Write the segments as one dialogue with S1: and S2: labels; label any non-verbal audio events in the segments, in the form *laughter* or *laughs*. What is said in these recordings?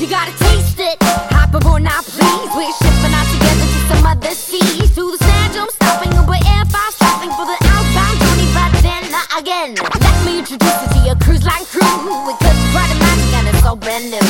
S1: You gotta taste it. Hop aboard now, please. We're shipping out together to some other seas. To the sand, I'm stopping over air five, stopping for the outbound journey. But then again, let me introduce you to your cruise line crew. We could quite imagine and it's so brand new.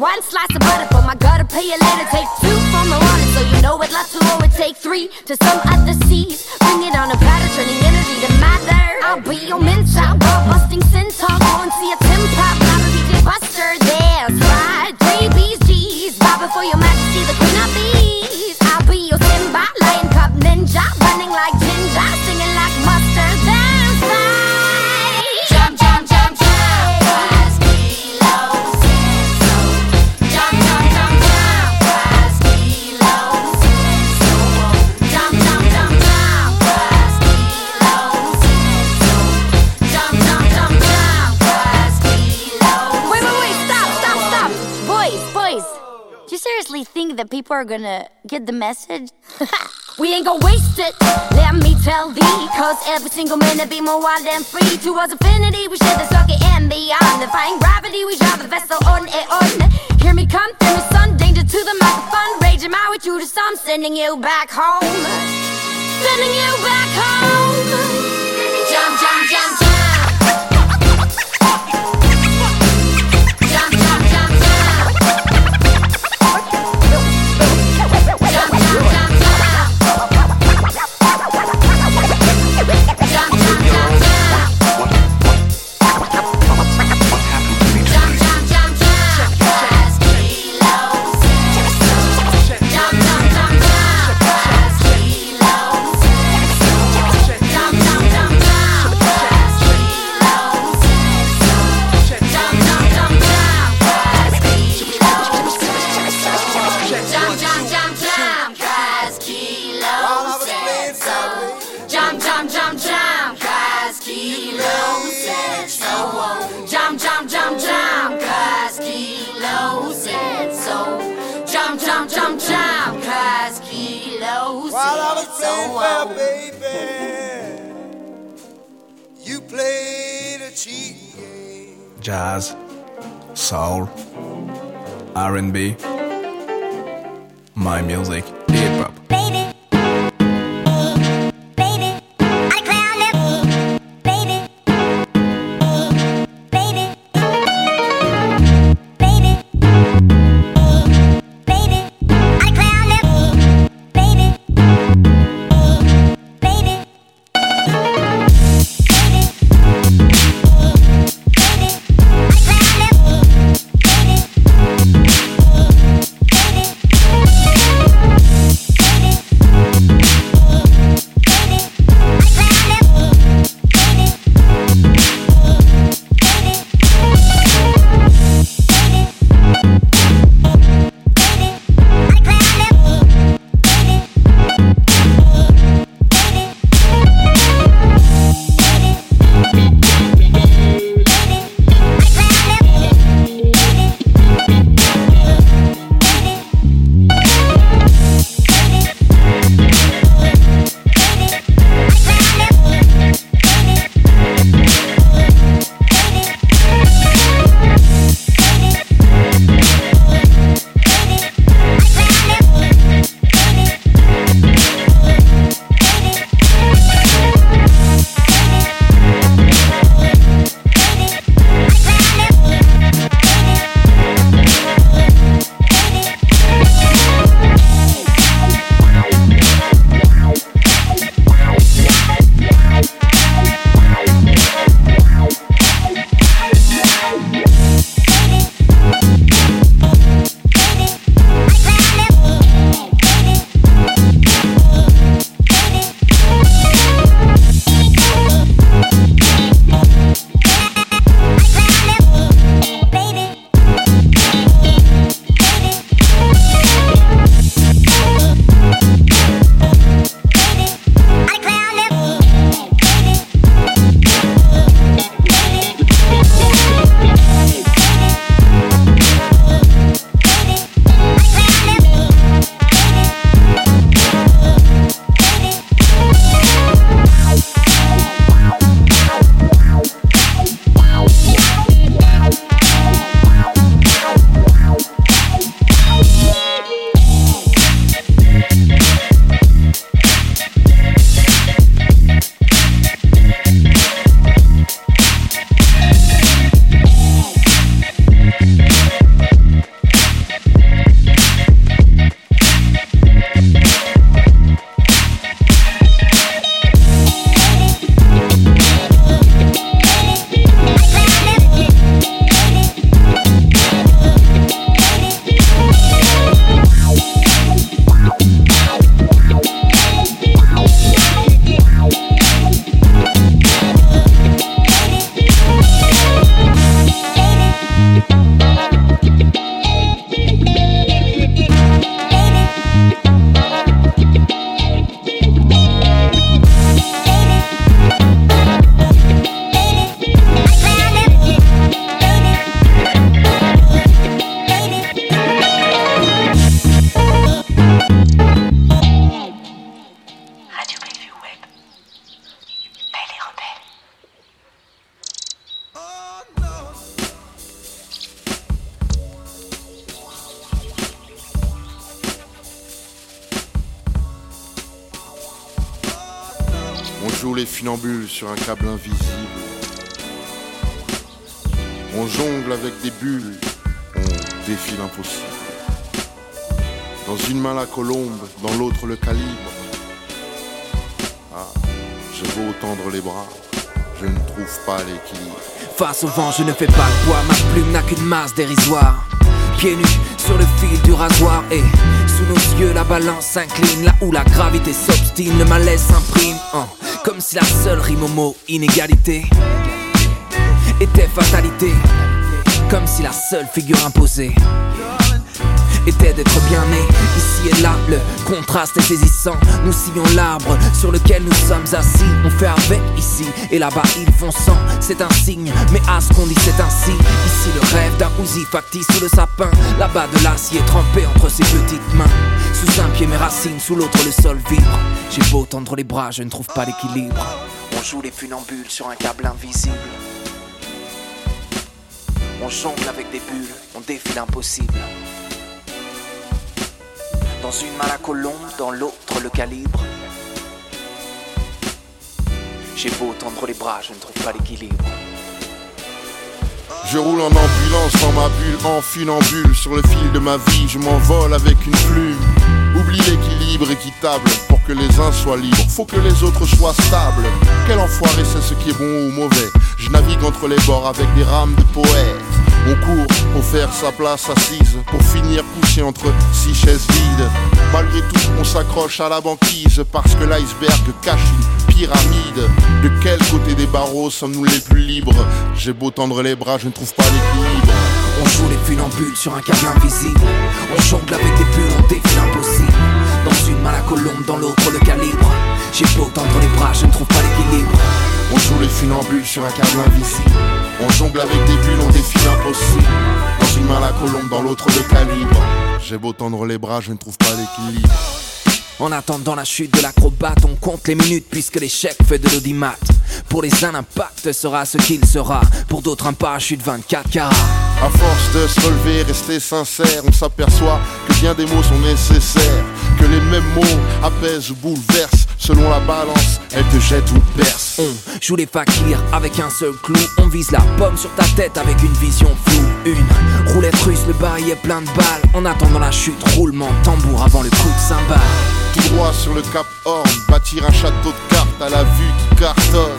S1: one slice of butter from my gutter, pay you later. Take two from the water, so you know it lots to it take three to some other seas. Bring it on a platter, turning energy to matter. I'll be your mentor, people are gonna get the message? *laughs* we ain't gonna waste it, let me tell thee. Cause every single minute be more wild and free. Towards infinity, we share the circuit and beyond. Defying gravity, we drive the vessel on and on. Hear me come through the sun, danger to the microphone. Raging my way through the storm, sending you back home. Sending you back home. Jump, jump. Jump,
S2: Jazz, soul, R&B. My music, hip hop.
S3: Sur un câble invisible. On jongle avec des bulles, on défie l'impossible. Dans une main la colombe, dans l'autre le calibre. Ah, j'ai beau tendre les bras, je ne trouve pas l'équilibre.
S4: Face au vent, je ne fais pas le poids, ma plume n'a qu'une masse dérisoire. Pieds nus sur le fil du rasoir et sous nos yeux la balance s'incline là où la gravité s'obstine, le malaise s'imprime. hein, comme si la seule rime au mot inégalité était fatalité, comme si la seule figure imposée était d'être bien né. Ici et là, le contraste est saisissant. Nous sillons l'arbre sur lequel nous sommes assis. On fait avec ici et là-bas ils font sans. C'est un signe, mais à ce qu'on dit c'est ainsi. Ici le rêve d'un Uzi factice sous le sapin. Là-bas de l'acier trempé entre ses petites mains. Sous un pied mes racines, sous l'autre le sol vibre. J'ai beau tendre les bras, je ne trouve pas l'équilibre. On joue les funambules sur un câble invisible. On jongle avec des bulles, on défie l'impossible. Dans une main la colombe, dans l'autre le calibre. J'ai beau tendre les bras, je ne trouve pas l'équilibre.
S3: Je roule en ambulance dans ma bulle, en funambule. Sur le fil de ma vie, je m'envole avec une plume. Oublie l'équilibre équitable Pour que les uns soient libres, faut que les autres soient stables. Quel enfoiré c'est ce qui est bon ou mauvais. Je navigue entre les bords avec des rames de poètes On court pour faire sa place assise Pour finir couché entre six chaises vides Malgré tout, on s'accroche à la banquise Parce que l'iceberg cache une pyramide De quel côté des barreaux sommes-nous les plus libres? J'ai beau tendre les bras, je ne trouve pas l'équilibre
S4: On joue les funambules sur un câble invisible. On jongle avec des bulles, on défie l'impossible. Dans une main la colombe, dans l'autre le calibre. J'ai beau tendre les bras, je ne trouve pas l'équilibre.
S3: On joue les funambules sur un câble invisible On jongle avec des bulles, on défie l'impossible. Dans une main la colombe, dans l'autre le calibre. J'ai beau tendre les bras, je ne trouve pas l'équilibre
S4: En attendant la chute de l'acrobate, on compte les minutes puisque l'échec fait de l'audimat. Pour les uns, l'impact sera ce qu'il sera. Pour d'autres, un parachute 24 carats.
S3: À force de se relever, rester sincère, on s'aperçoit que bien des mots sont nécessaires. Que les mêmes mots apaisent ou bouleversent. Selon la balance, elles te jettent ou percent.
S4: On joue les fakirs avec un seul clou. On vise la pomme sur ta tête avec une vision floue. Une roulette russe, le bail est plein de balles. En attendant la chute, roulement de tambour avant le coup de cymbale.
S3: Droit sur le cap Horn, bâtir un château de cartes à la vue qui cartonne.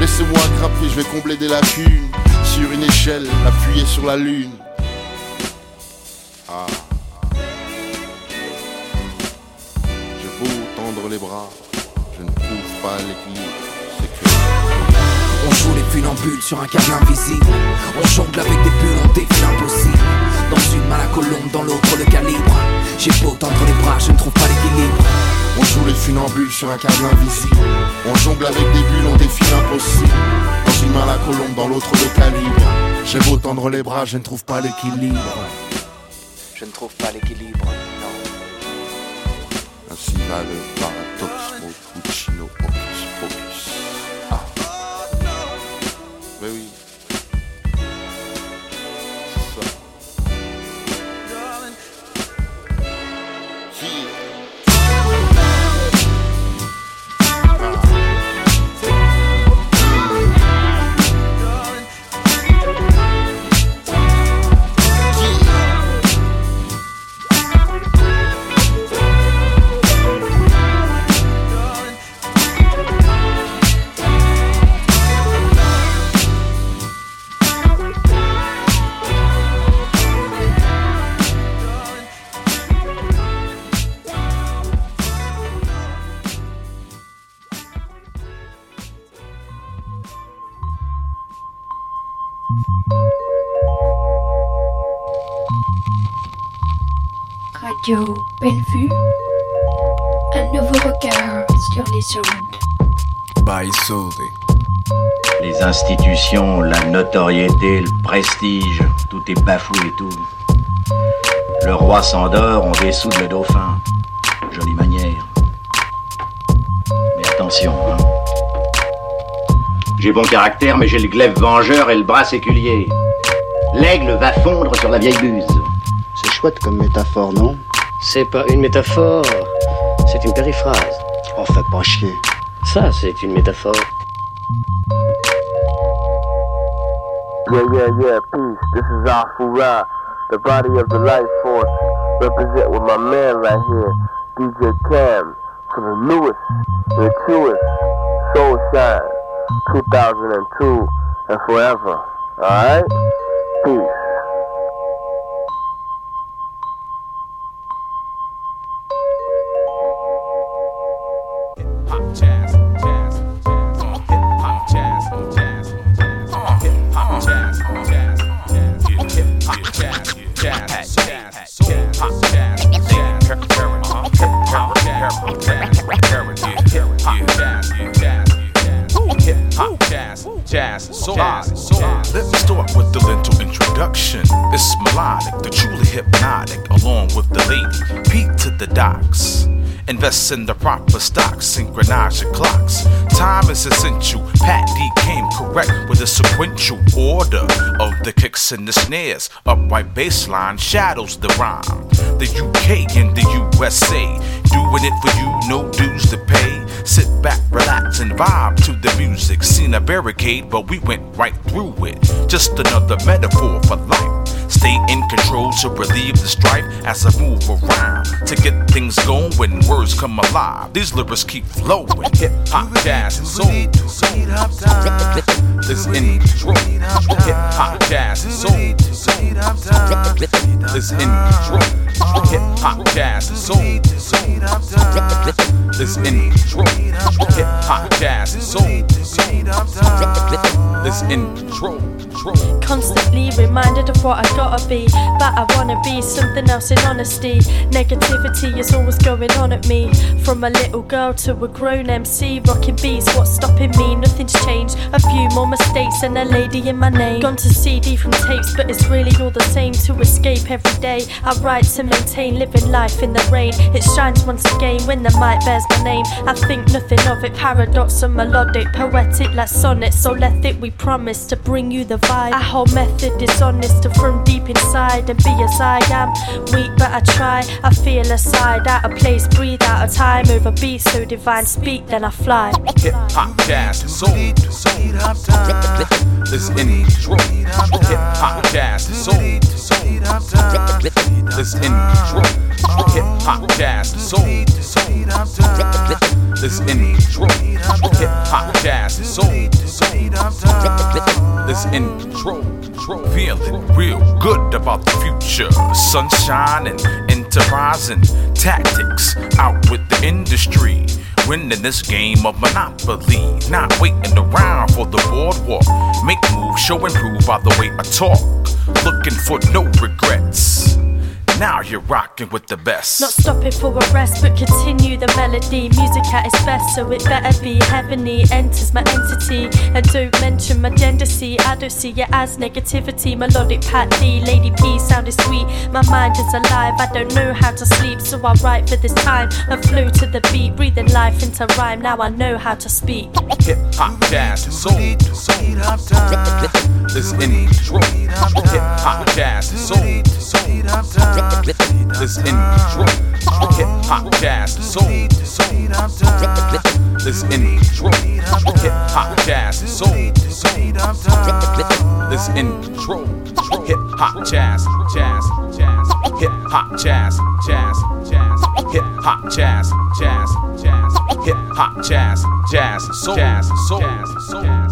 S3: Laissez-moi grimper, je vais combler des lacunes. Sur une échelle, appuyée sur la lune. Ah. J'ai beau tendre les bras, je ne trouve pas l'équilibre.
S4: On joue les funambules sur un câble invisible. On jongle avec des bulles, on défie l'impossible. Dans une main la colombe, dans l'autre le calibre. J'ai beau tendre les bras, je ne trouve pas l'équilibre.
S3: On joue les funambules sur un câble invisible. On jongle avec des bulles, on défie l'impossible. Dans une main la colombe, dans l'autre le calibre. J'ai beau tendre les bras, je ne trouve pas l'équilibre.
S4: Je ne trouve pas l'équilibre, non.
S3: Ainsi va le paradoxe,
S5: Radio Bellevue, un nouveau regard sur les ondes.
S2: By Sully.
S6: Les institutions, la notoriété, le prestige, tout est bafoué et tout. Le roi s'endort, on dessoude le dauphin. Jolie manière. Mais attention, hein. J'ai bon caractère, mais j'ai le glaive vengeur et le bras séculier. L'aigle va fondre sur la vieille buse.
S7: C'est chouette comme métaphore, non
S8: C'est pas une métaphore, c'est une périphrase.
S7: Oh, fais pas chier.
S8: Ça, c'est une métaphore.
S9: Yeah, yeah, yeah, peace. This is Afura, the body of the life force. Represent with my man right here, DJ Cam, for the newest, the truest, Soul Shine, 2002 and forever. Alright? Peace.
S10: Hypnotic, along with the lady. Pete to the docks. Invest in the proper stocks, synchronize your clocks. Time is essential. Pat D came correct with a sequential order of the kicks and the snares. Upright bass line shadows the rhyme. The UK and the USA doing it for you, no dues to pay. Sit back, relax, and vibe to the music. Seen a barricade, but we went right through it. Just another metaphor for life. Stay in control to relieve the strife as I move around to get things going words come alive. These lyrics keep flowing. Hip hop, jazz, and soul. Is in control. Hip hop, jazz, and soul. Is in control. Hip hop, jazz, and soul. Is in control. Hip hop, jazz, and soul. Is in control.
S11: Constantly reminded of what I gotta be, but I wanna be something else in honesty. Negativity is always going on at me. From a little girl to a grown MC, rocking beats, what's stopping me? Nothing's changed. A few more mistakes and a lady in my name. Gone to CD from tapes, but it's really all the same. To escape every day, I write to maintain living life in the rain. It shines once again when the mic bears my name. I think nothing of it, paradox and melodic, poetic like sonnets. So let it, we promise to bring you the vibe. Our whole method is honest to from deep inside and be as I am. Weak, but I try. I feel aside, out of place, breathe out of time. Over beats so divine, speak, then I fly.
S10: Hip hop, jazz, soul. Is in control. Hip hop, jazz, soul. Is in control. Hip hop, jazz, soul. Is in control. Hip hop, jazz, soul. Is in control. Feeling real good about the future. Sunshine and enterprising tactics out with the industry. Winning this game of Monopoly. Not waiting around for the boardwalk. Make moves, show and prove by the way I talk. Looking for no regrets. Now you're rocking with the best.
S11: Not stopping for a rest, but continue the melody. Music at its best, so it better be heavenly. Enters my entity, and don't mention my gender. See, I don't see it as negativity. Melodic Pat D, Lady P, sound is sweet. My mind is alive, I don't know how to sleep, so I write for this time and flow to the beat, breathing life into rhyme. Now I know how to speak.
S10: Hip hop, jazz, soul. Is in control. Hip hop, jazz, soul, soul. Is in control. Hip hop, jazz, soul. Is in control. Hip hop, jazz, soul. Is in control. Hip hop, jazz, jazz, jazz. Hip hop, jazz, jazz, jazz. Hip hop, jazz, jazz, jazz. Hip hop, jazz, soul, jazz, soul, jazz, soul, jazz, soul.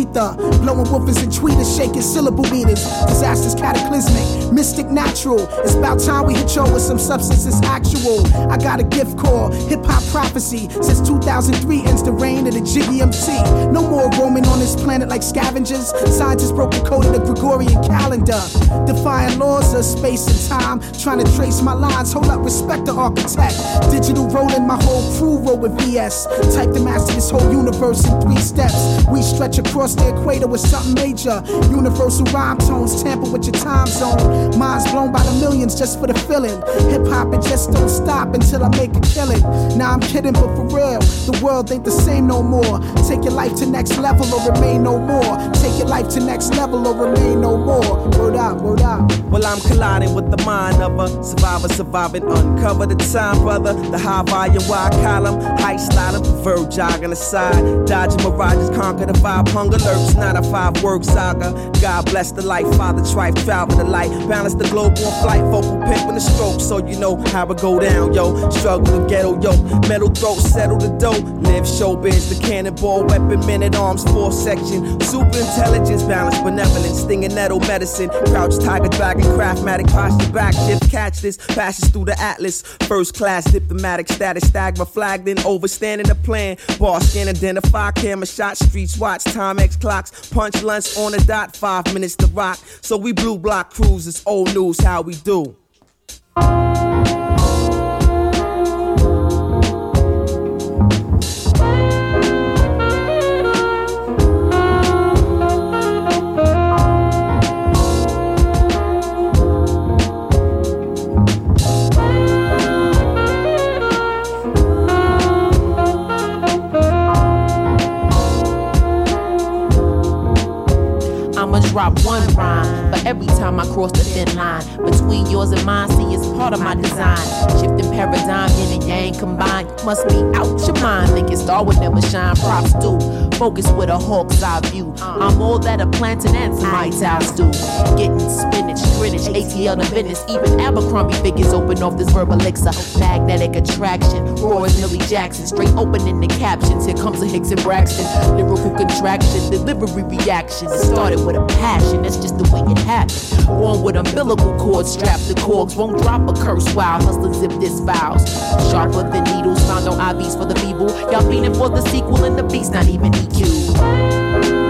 S12: ether. Blowing woofers and tweeters, shaking syllable meters. Disasters cataclysmic. Mystic natural. It's about time we hit y'all with some substance. substances actual. I got a gift called hip hop prophecy. Since 2003 ends the reign of the Jiggy MC. No more roaming on this planet like scavengers. Scientists broke the code of the Gregorian calendar. Defying laws of space and time. Trying to trace my lines. Hold up, respect the architect. Digital rolling, my whole crew roll with VS. Type to master this whole universe in three steps. We stretch across the equator with something major. Universal rhyme tones tamper with your time zone. Minds blown by the millions just for the feeling. Hip hop, it just don't stop until I make a killing. Now I'm kidding, but for real, the world ain't the same no more. Take your life to next level or remain no more. Take your life to next level or remain no more. Word up, word up.
S8: Well, I'm colliding with the mind of a survivor, surviving, uncover the time, brother. The high volume, wide column, high styling, preferred jogging aside. Dodging mirages, conquer the vibe, hunger lurks, not a five word saga. God bless the life, Father Trife, travel the light, balance the globe on flight, vocal pimp in the stroke, so you know how it go down, yo. Struggle the ghetto, yo. Metal throat, settle the dough. Live showbiz, the cannonball, weapon, men at arms, four section. Super intelligence, balance, benevolence, stinging nettle medicine. Crouch, tiger, dragon, craftmatic, posture, back, shift, catch this. Passes through the atlas. First class, diplomatic status, stagma flagged in, overstanding the plan. Bar scan, identify, camera shot, streets watch, time X clocks. Punch lunch on the dot, five minutes to rock. So we blue block old news, how we do.
S13: Drop one rhyme. But every time I cross the thin line between yours and mine, see it's part of my design. Shifting paradigm, yin and yang combined. Must be out your mind. Thinking star would never shine. Props do. Focus with a hawk's eye view. I'm all that a plantain and some White House do. Getting spinach, Greenwich, ATL to Venice. Even Abercrombie figures open off this verbal elixir. Magnetic attraction. Raw as Millie Jackson. Straight opening the captions. Here comes a Hicks and Braxton. Lyrical contraction. Delivery reaction. It started with a passion. That's just the way it happened. Born with umbilical cords strapped to cords. Won't drop a curse while hustling zip this vows. Sharper than needles. Found on IVs for the feeble. Y'all fiending for the sequel and the beast not even.
S14: We